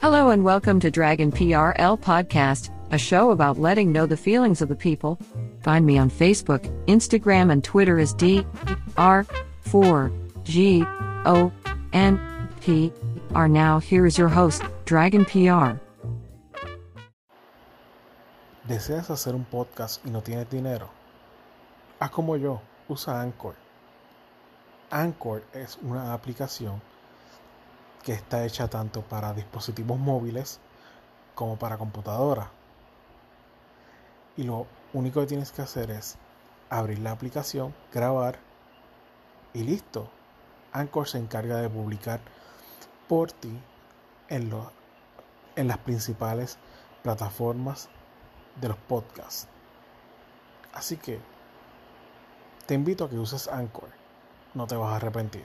Hello and welcome to Dragon PRL Podcast, a show about letting know the feelings of the people. Find me on Facebook, Instagram, and Twitter as D R 4 G O N P R. Now, here is your host, Dragon PR. ¿Deseas hacer un podcast y no tienes dinero? Haz como yo, usa Anchor. Anchor es una aplicación que está hecha tanto para dispositivos móviles como para computadora. Y lo único que tienes que hacer es abrir la aplicación, grabar y listo. Anchor se encarga de publicar por ti en, en las principales plataformas de los podcasts. Así que te invito a que uses Anchor. No te vas a arrepentir.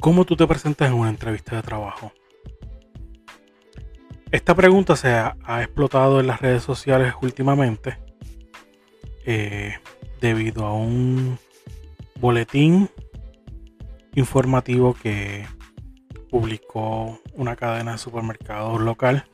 ¿Cómo tú te presentas en una entrevista de trabajo? Esta pregunta se ha, explotado en las redes sociales últimamente eh, debido a un boletín informativo que publicó una cadena de supermercados local.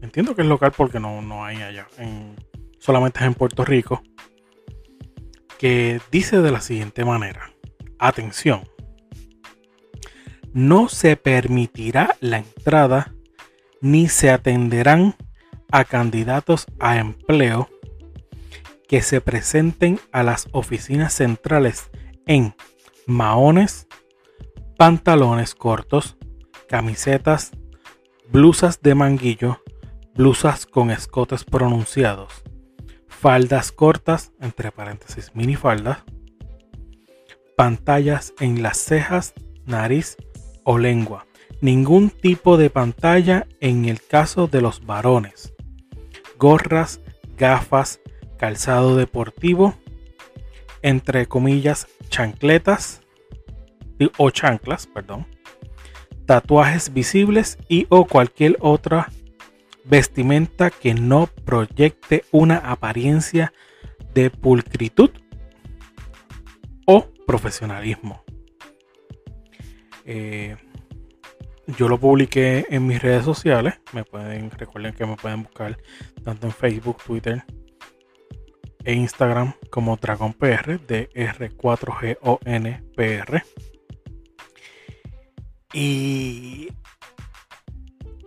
Entiendo que es local porque no, no hay allá, solamente es en Puerto Rico, que dice de la siguiente manera, atención, no se permitirá la entrada ni se atenderán a candidatos a empleo que se presenten a las oficinas centrales en maones, pantalones cortos, camisetas, blusas de manguillo, blusas con escotes pronunciados, faldas cortas, entre paréntesis minifaldas, pantallas en las cejas, nariz o lengua. Ningún tipo de pantalla en el caso de los varones. Gorras, gafas, calzado deportivo, entre comillas, chancletas o chanclas, perdón, tatuajes visibles y o cualquier otra vestimenta que no proyecte una apariencia de pulcritud o profesionalismo. Eh, yo lo publiqué en mis redes sociales. Me pueden, recuerden que me pueden buscar tanto en Facebook, Twitter e Instagram como DragonPR, de R4GONPR. Y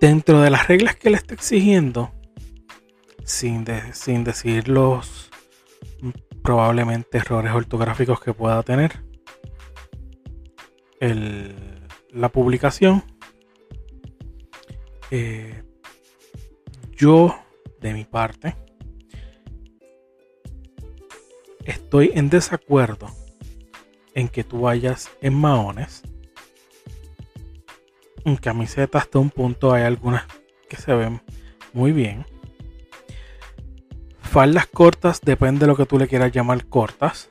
dentro de las reglas que le estoy exigiendo, sin, sin decir los probablemente errores ortográficos que pueda tener, la publicación, eh, yo de mi parte estoy en desacuerdo en que tú vayas en maones. En camisetas hasta un punto hay algunas que se ven muy bien. Faldas cortas, depende de lo que tú le quieras llamar cortas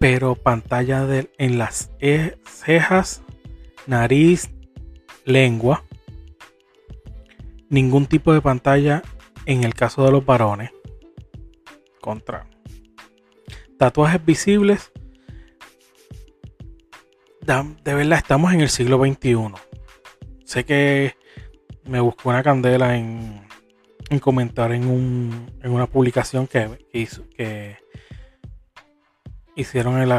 pero pantalla de, en las cejas, nariz, lengua. Ningún tipo de pantalla en el caso de los varones. Contra. Tatuajes visibles. De verdad, estamos en el siglo XXI. Sé que me buscó una candela en, en comentar en, un, en una publicación que hizo que hicieron el,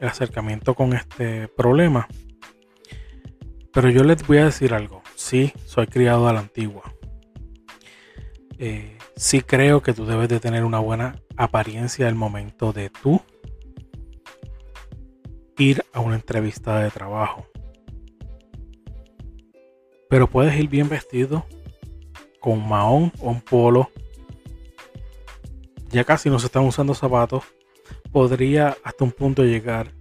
acercamiento con este problema. Pero yo les voy a decir algo. Sí, soy criado a la antigua. Eh, sí creo que tú debes de tener una buena apariencia al momento de tú ir a una entrevista de trabajo. Pero puedes ir bien vestido con un mahón o un polo. Ya casi no se están usando zapatos. Podría hasta un punto llegar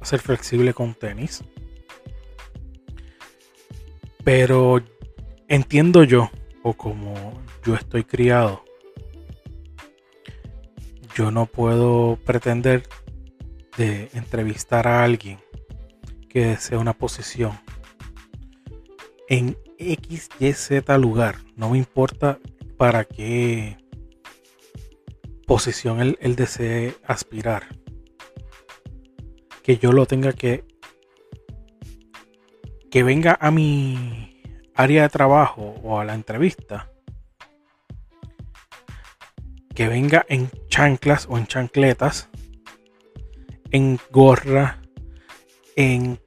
a ser flexible con tenis. Pero entiendo yo, o como yo estoy criado, yo no puedo pretender de entrevistar a alguien que desea una posición en X, Y, Z lugar. No me importa para qué posición él, él desee aspirar. Que yo lo tenga que que venga a mi área de trabajo o a la entrevista, que venga en chanclas o en chancletas, en gorra, en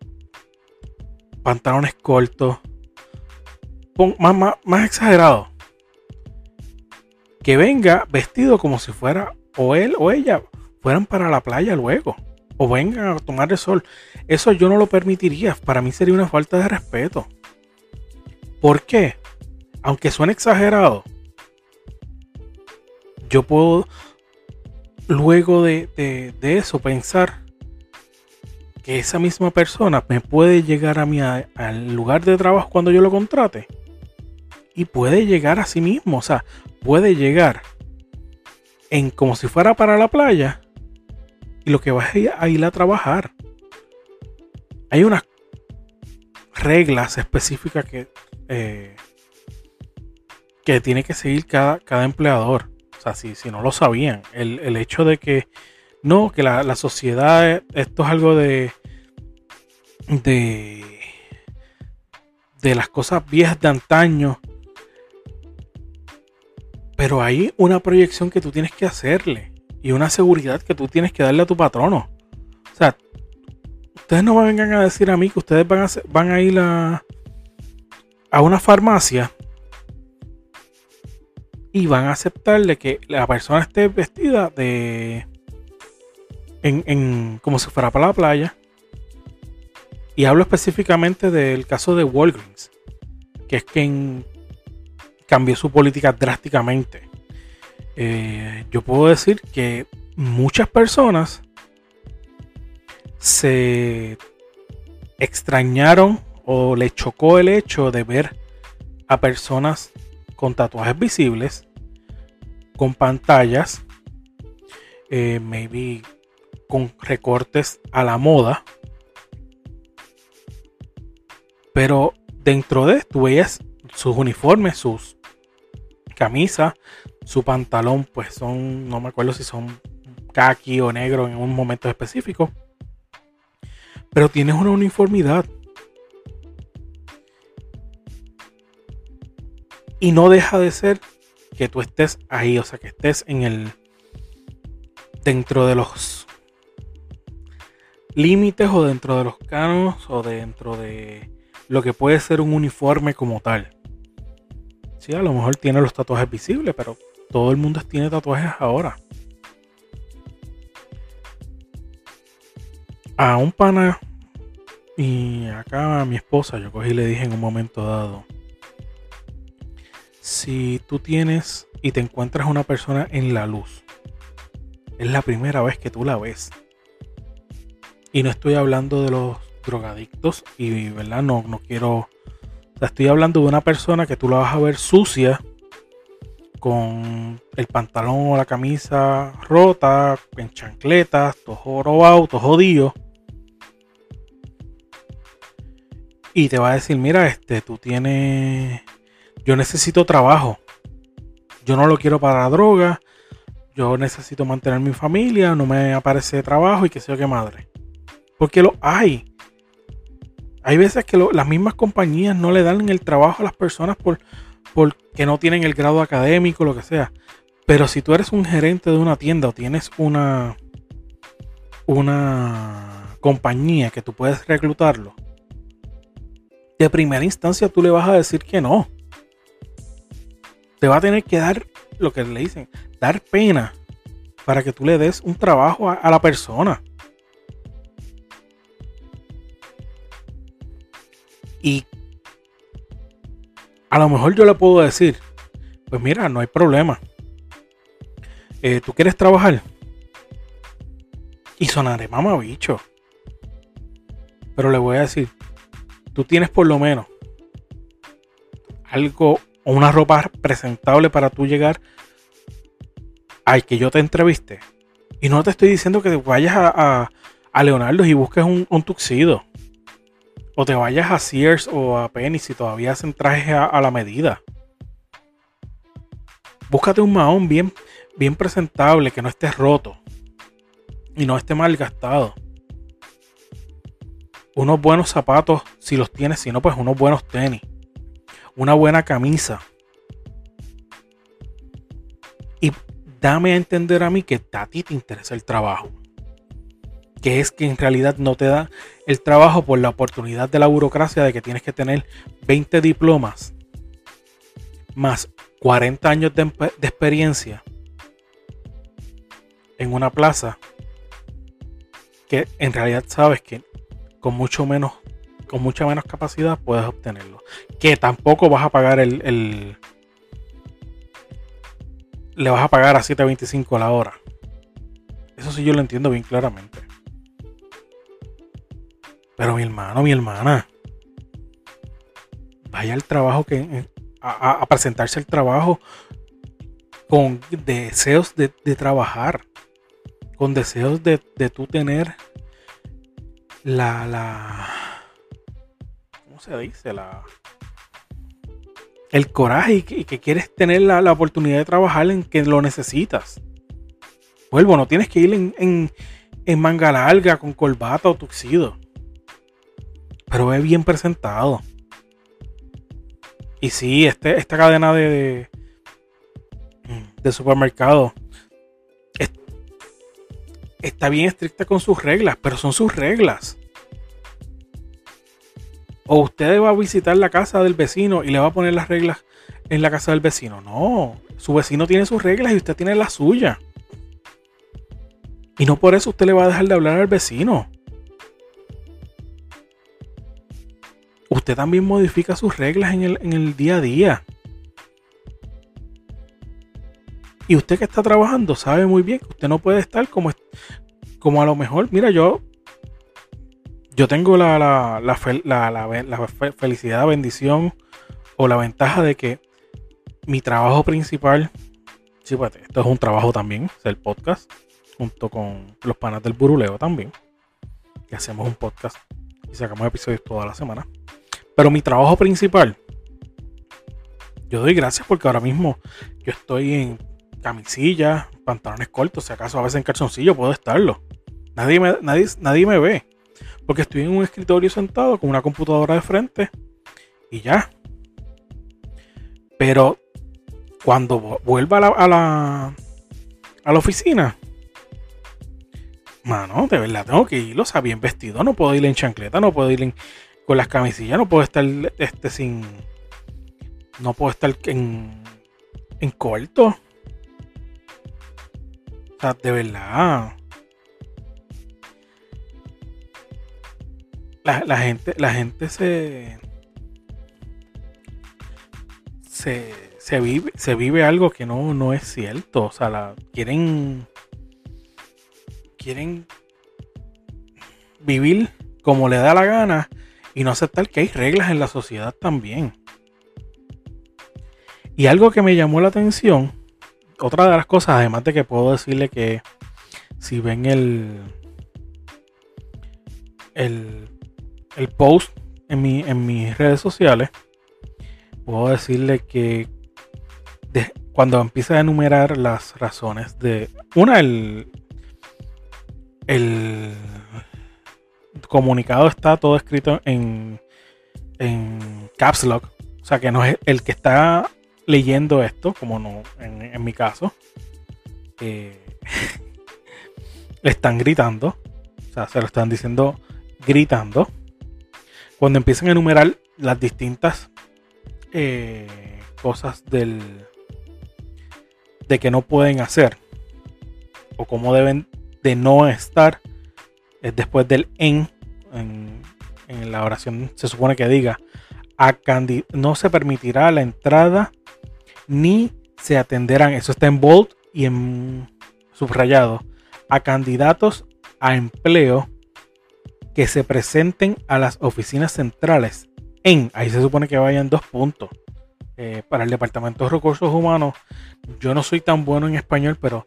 pantalones cortos, más, más, exagerado, que venga vestido como si fuera o él o ella fueran para la playa luego o vengan a tomar el sol. Eso yo no lo permitiría. Para mí sería una falta de respeto. ¿Por qué? Aunque suene exagerado, yo puedo luego de, eso pensar que esa misma persona me puede llegar a mí al lugar de trabajo cuando yo lo contrate. Y puede llegar a sí mismo. O sea, puede llegar en como si fuera para la playa y lo que vas a ir a trabajar. Hay unas reglas específicas que, eh, que tiene que seguir cada, cada empleador. O sea, si, si no lo sabían, el, hecho de que no, que la, sociedad, esto es algo de, de, de las cosas viejas de antaño. Pero hay una proyección que tú tienes que hacerle y una seguridad que tú tienes que darle a tu patrono. O sea, ustedes no me vengan a decir a mí que ustedes van a, van a ir a, a una farmacia y van a aceptarle que la persona esté vestida de en, como si fuera para la playa. Y hablo específicamente del caso de Walgreens, que es quien cambió su política drásticamente. Eh, yo puedo decir que muchas personas se extrañaron o le chocó el hecho de ver a personas con tatuajes visibles, con pantallas, eh, maybe con recortes a la moda. Pero dentro de esto veías sus uniformes, sus camisas, su pantalón, pues son, no me acuerdo si son kaki o negro en un momento específico. Pero tienes una uniformidad. Y no deja de ser que tú estés ahí, o sea, que estés en el. dentro de los límites o dentro de los canos o dentro de lo que puede ser un uniforme como tal. Sí, a lo mejor tiene los tatuajes visibles, pero todo el mundo tiene tatuajes ahora. A un pana y acá a mi esposa, yo cogí y le dije en un momento dado, si tú tienes y te encuentras una persona en la luz, es la primera vez que tú la ves. Y no estoy hablando de los drogadictos y, ¿verdad? No, no quiero... estoy hablando de una persona que tú la vas a ver sucia con el pantalón o la camisa rota, en chancletas, todo jorobado, todo jodido. Y te va a decir, mira, este, tú tienes, yo necesito trabajo. Yo no lo quiero para la droga. Yo necesito mantener mi familia, no me aparece trabajo y que sé yo qué madre. Porque lo hay. Hay veces que las mismas compañías no le dan el trabajo a las personas por, porque no tienen el grado académico, lo que sea. Pero si tú eres un gerente de una tienda o tienes una, una compañía que tú puedes reclutarlo, de primera instancia tú le vas a decir que no. Te va a tener que dar lo que le dicen, dar pena para que tú le des un trabajo a la persona. Y a lo mejor yo le puedo decir, Pues mira, no hay problema. Eh, ¿Tú quieres trabajar? Y sonaré mamabicho. Pero le voy a decir, tú tienes por lo menos algo o una ropa presentable para tú llegar al que yo te entreviste. Y no te estoy diciendo que vayas a, a, Leonardo y busques un, un, tuxido. O te vayas a Sears o a Penny si todavía hacen trajes a, la medida. Búscate un mahón bien, bien presentable, que no esté roto. Y no esté mal gastado. Unos buenos zapatos, si los tienes, si no, pues unos buenos tenis. Una buena camisa. Y dame a entender a mí que a ti te interesa el trabajo. Que es que en realidad no te da el trabajo por la oportunidad de la burocracia de que tienes que tener 20 diplomas más 40 años de, experiencia en una plaza que en realidad sabes que con mucho menos con mucha menos capacidad puedes obtenerlo que tampoco vas a pagar el le vas a pagar a 7.25 la hora. Eso sí yo lo entiendo bien claramente. Pero mi hermano, mi hermana, vaya al trabajo que eh, a, presentarse al trabajo con deseos de, trabajar, con deseos de, de tú tener la, la, ¿cómo se dice? La, el coraje y que, quieres tener la, oportunidad de trabajar en que lo necesitas. Vuelvo, no tienes que ir en, en, manga larga, con corbata o tuxido. Pero ve bien presentado. Y sí, este, esta cadena de, de supermercado está bien estricta con sus reglas, pero son sus reglas. O usted va a visitar la casa del vecino y le va a poner las reglas en la casa del vecino. No, su vecino tiene sus reglas y usted tiene las suyas. Y no por eso usted le va a dejar de hablar al vecino. Usted también modifica sus reglas en el, día a día. Y usted que está trabajando sabe muy bien que usted no puede estar como, como a lo mejor, mira, yo yo tengo la, la, la, felicidad, bendición o la ventaja de que mi trabajo principal, sí, pues, esto es un trabajo también, es el podcast, junto con los panas del Buruleo también, que hacemos un podcast y sacamos episodios toda la semana. Pero mi trabajo principal, yo doy gracias porque ahora mismo yo estoy en camisilla, pantalones cortos, si acaso a veces en calzoncillo puedo estarlo. Nadie me, nadie, nadie me ve. Porque estoy en un escritorio sentado con una computadora de frente y ya. Pero cuando vuelva a la, a la, oficina, mano, de verdad tengo que ir, o sea, bien vestido. No puedo ir en chancleta, no puedo ir con las camisillas, no puedo estar este, sin. No puedo estar en, en corto. O sea, de verdad. la, gente, la gente se, se, vive, se vive algo que no, no es cierto. O sea, la, quieren, quieren vivir como le da la gana y no aceptar que hay reglas en la sociedad también. Y algo que me llamó la atención, otra de las cosas, además de que puedo decirle que si ven el, el el post en, mi, en mis redes sociales, puedo decirle que cuando empiece a enumerar las razones de. Una, el, el comunicado está todo escrito en, Caps Lock. O sea que no es el que está leyendo esto, como no en, mi caso. Eh, le están gritando. O sea, se lo están diciendo gritando cuando empiezan a enumerar las distintas eh, cosas del de que no pueden hacer o cómo deben de no estar es después del en, en, la oración se supone que diga a no se permitirá la entrada ni se atenderán, eso está en bold y en subrayado, a candidatos a empleo que se presenten a las oficinas centrales en, ahí se supone que vayan dos puntos. Eh, para el Departamento de Recursos Humanos, yo no soy tan bueno en español, pero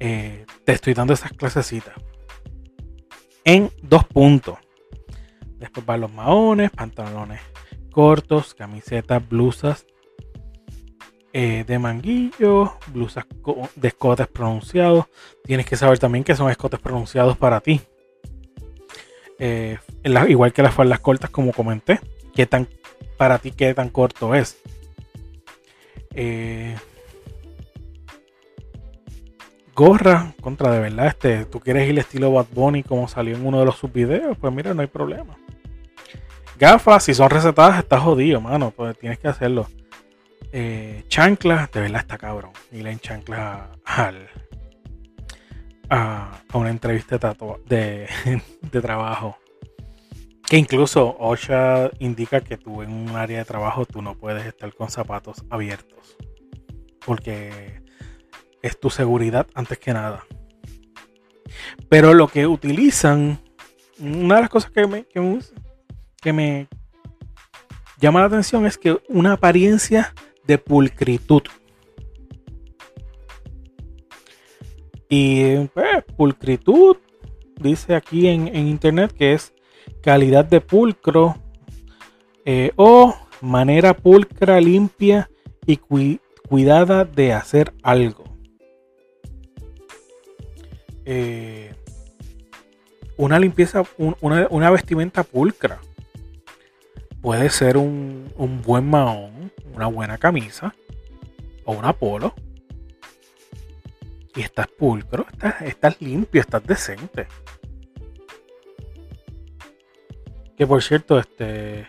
eh, te estoy dando esas clasecitas. En dos puntos. Después van los maones, pantalones cortos, camisetas, blusas eh, de manguillo, blusas de escotes pronunciados. Tienes que saber también que son escotes pronunciados para ti. Eh, igual que las faldas cortas, como comenté. ¿Qué tan para ti qué tan corto es? Eh, gorra contra de verdad este tú quieres ir estilo Bad Bunny como salió en uno de los subvideos pues mira no hay problema Gafas, si son recetadas, está jodido, mano. Pues tienes que hacerlo. Eh, chanclas, de verdad está cabrón. Y en chanclas al, a, una entrevista de, de, trabajo. Que incluso OSHA indica que tú en un área de trabajo tú no puedes estar con zapatos abiertos. Porque es tu seguridad antes que nada. Pero lo que utilizan, una de las cosas que me, que me que me llama la atención es que una apariencia de pulcritud. Y pues, pulcritud dice aquí en, internet que es calidad de pulcro eh, o manera pulcra, limpia y cuidada de hacer algo. Eh, una limpieza, una vestimenta pulcra puede ser un, buen mahón, una buena camisa o una polo. Y estás pulcro, estás, limpio, estás decente. Que por cierto, este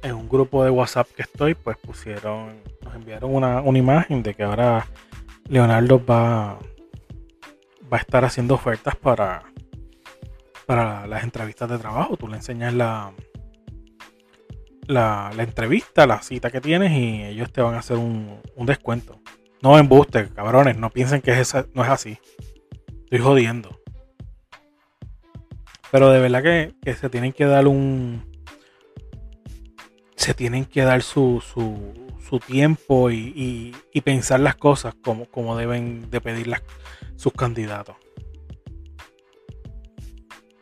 en un grupo de WhatsApp que estoy, pues pusieron, nos enviaron una, imagen de que ahora Leonardo va, va a estar haciendo ofertas para, para las entrevistas de trabajo. Tú le enseñas la, la, entrevista, la cita que tienes y ellos te van a hacer un, descuento. No embuste, cabrones, no piensen que es no es así. Estoy jodiendo. Pero de verdad que, se tienen que dar un. Se tienen que dar su, su, tiempo y, pensar las cosas como, como deben de pedir sus candidatos.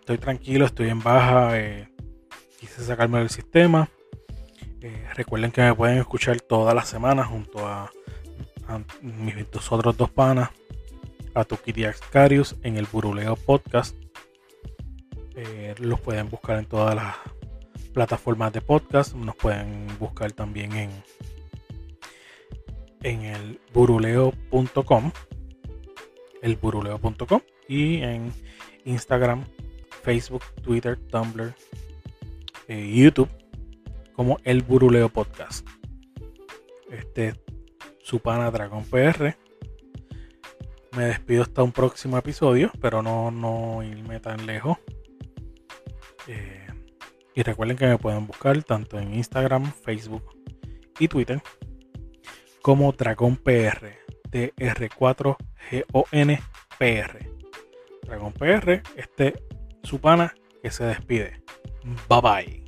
Estoy tranquilo, estoy en baja. Eh, quise sacarme del sistema. Eh, recuerden que me pueden escuchar todas las semanas junto a, mis dos otros dos panas, a Tukiti Ascarius en el Buruleo Podcast. Eh, los pueden buscar en todas las plataformas de podcast. Nos pueden buscar también en, en el buruleo.com, el buruleo.com y en Instagram, Facebook, Twitter, Tumblr, eh, YouTube como El Buruleo Podcast. Este su pana Dragon PR. Me despido hasta un próximo episodio, pero no, no irme tan lejos. Eh, y recuerden que me pueden buscar tanto en Instagram, Facebook y Twitter como Dragon PR. DR4GONPR. Dragon PR, este su pana que se despide. Bye bye.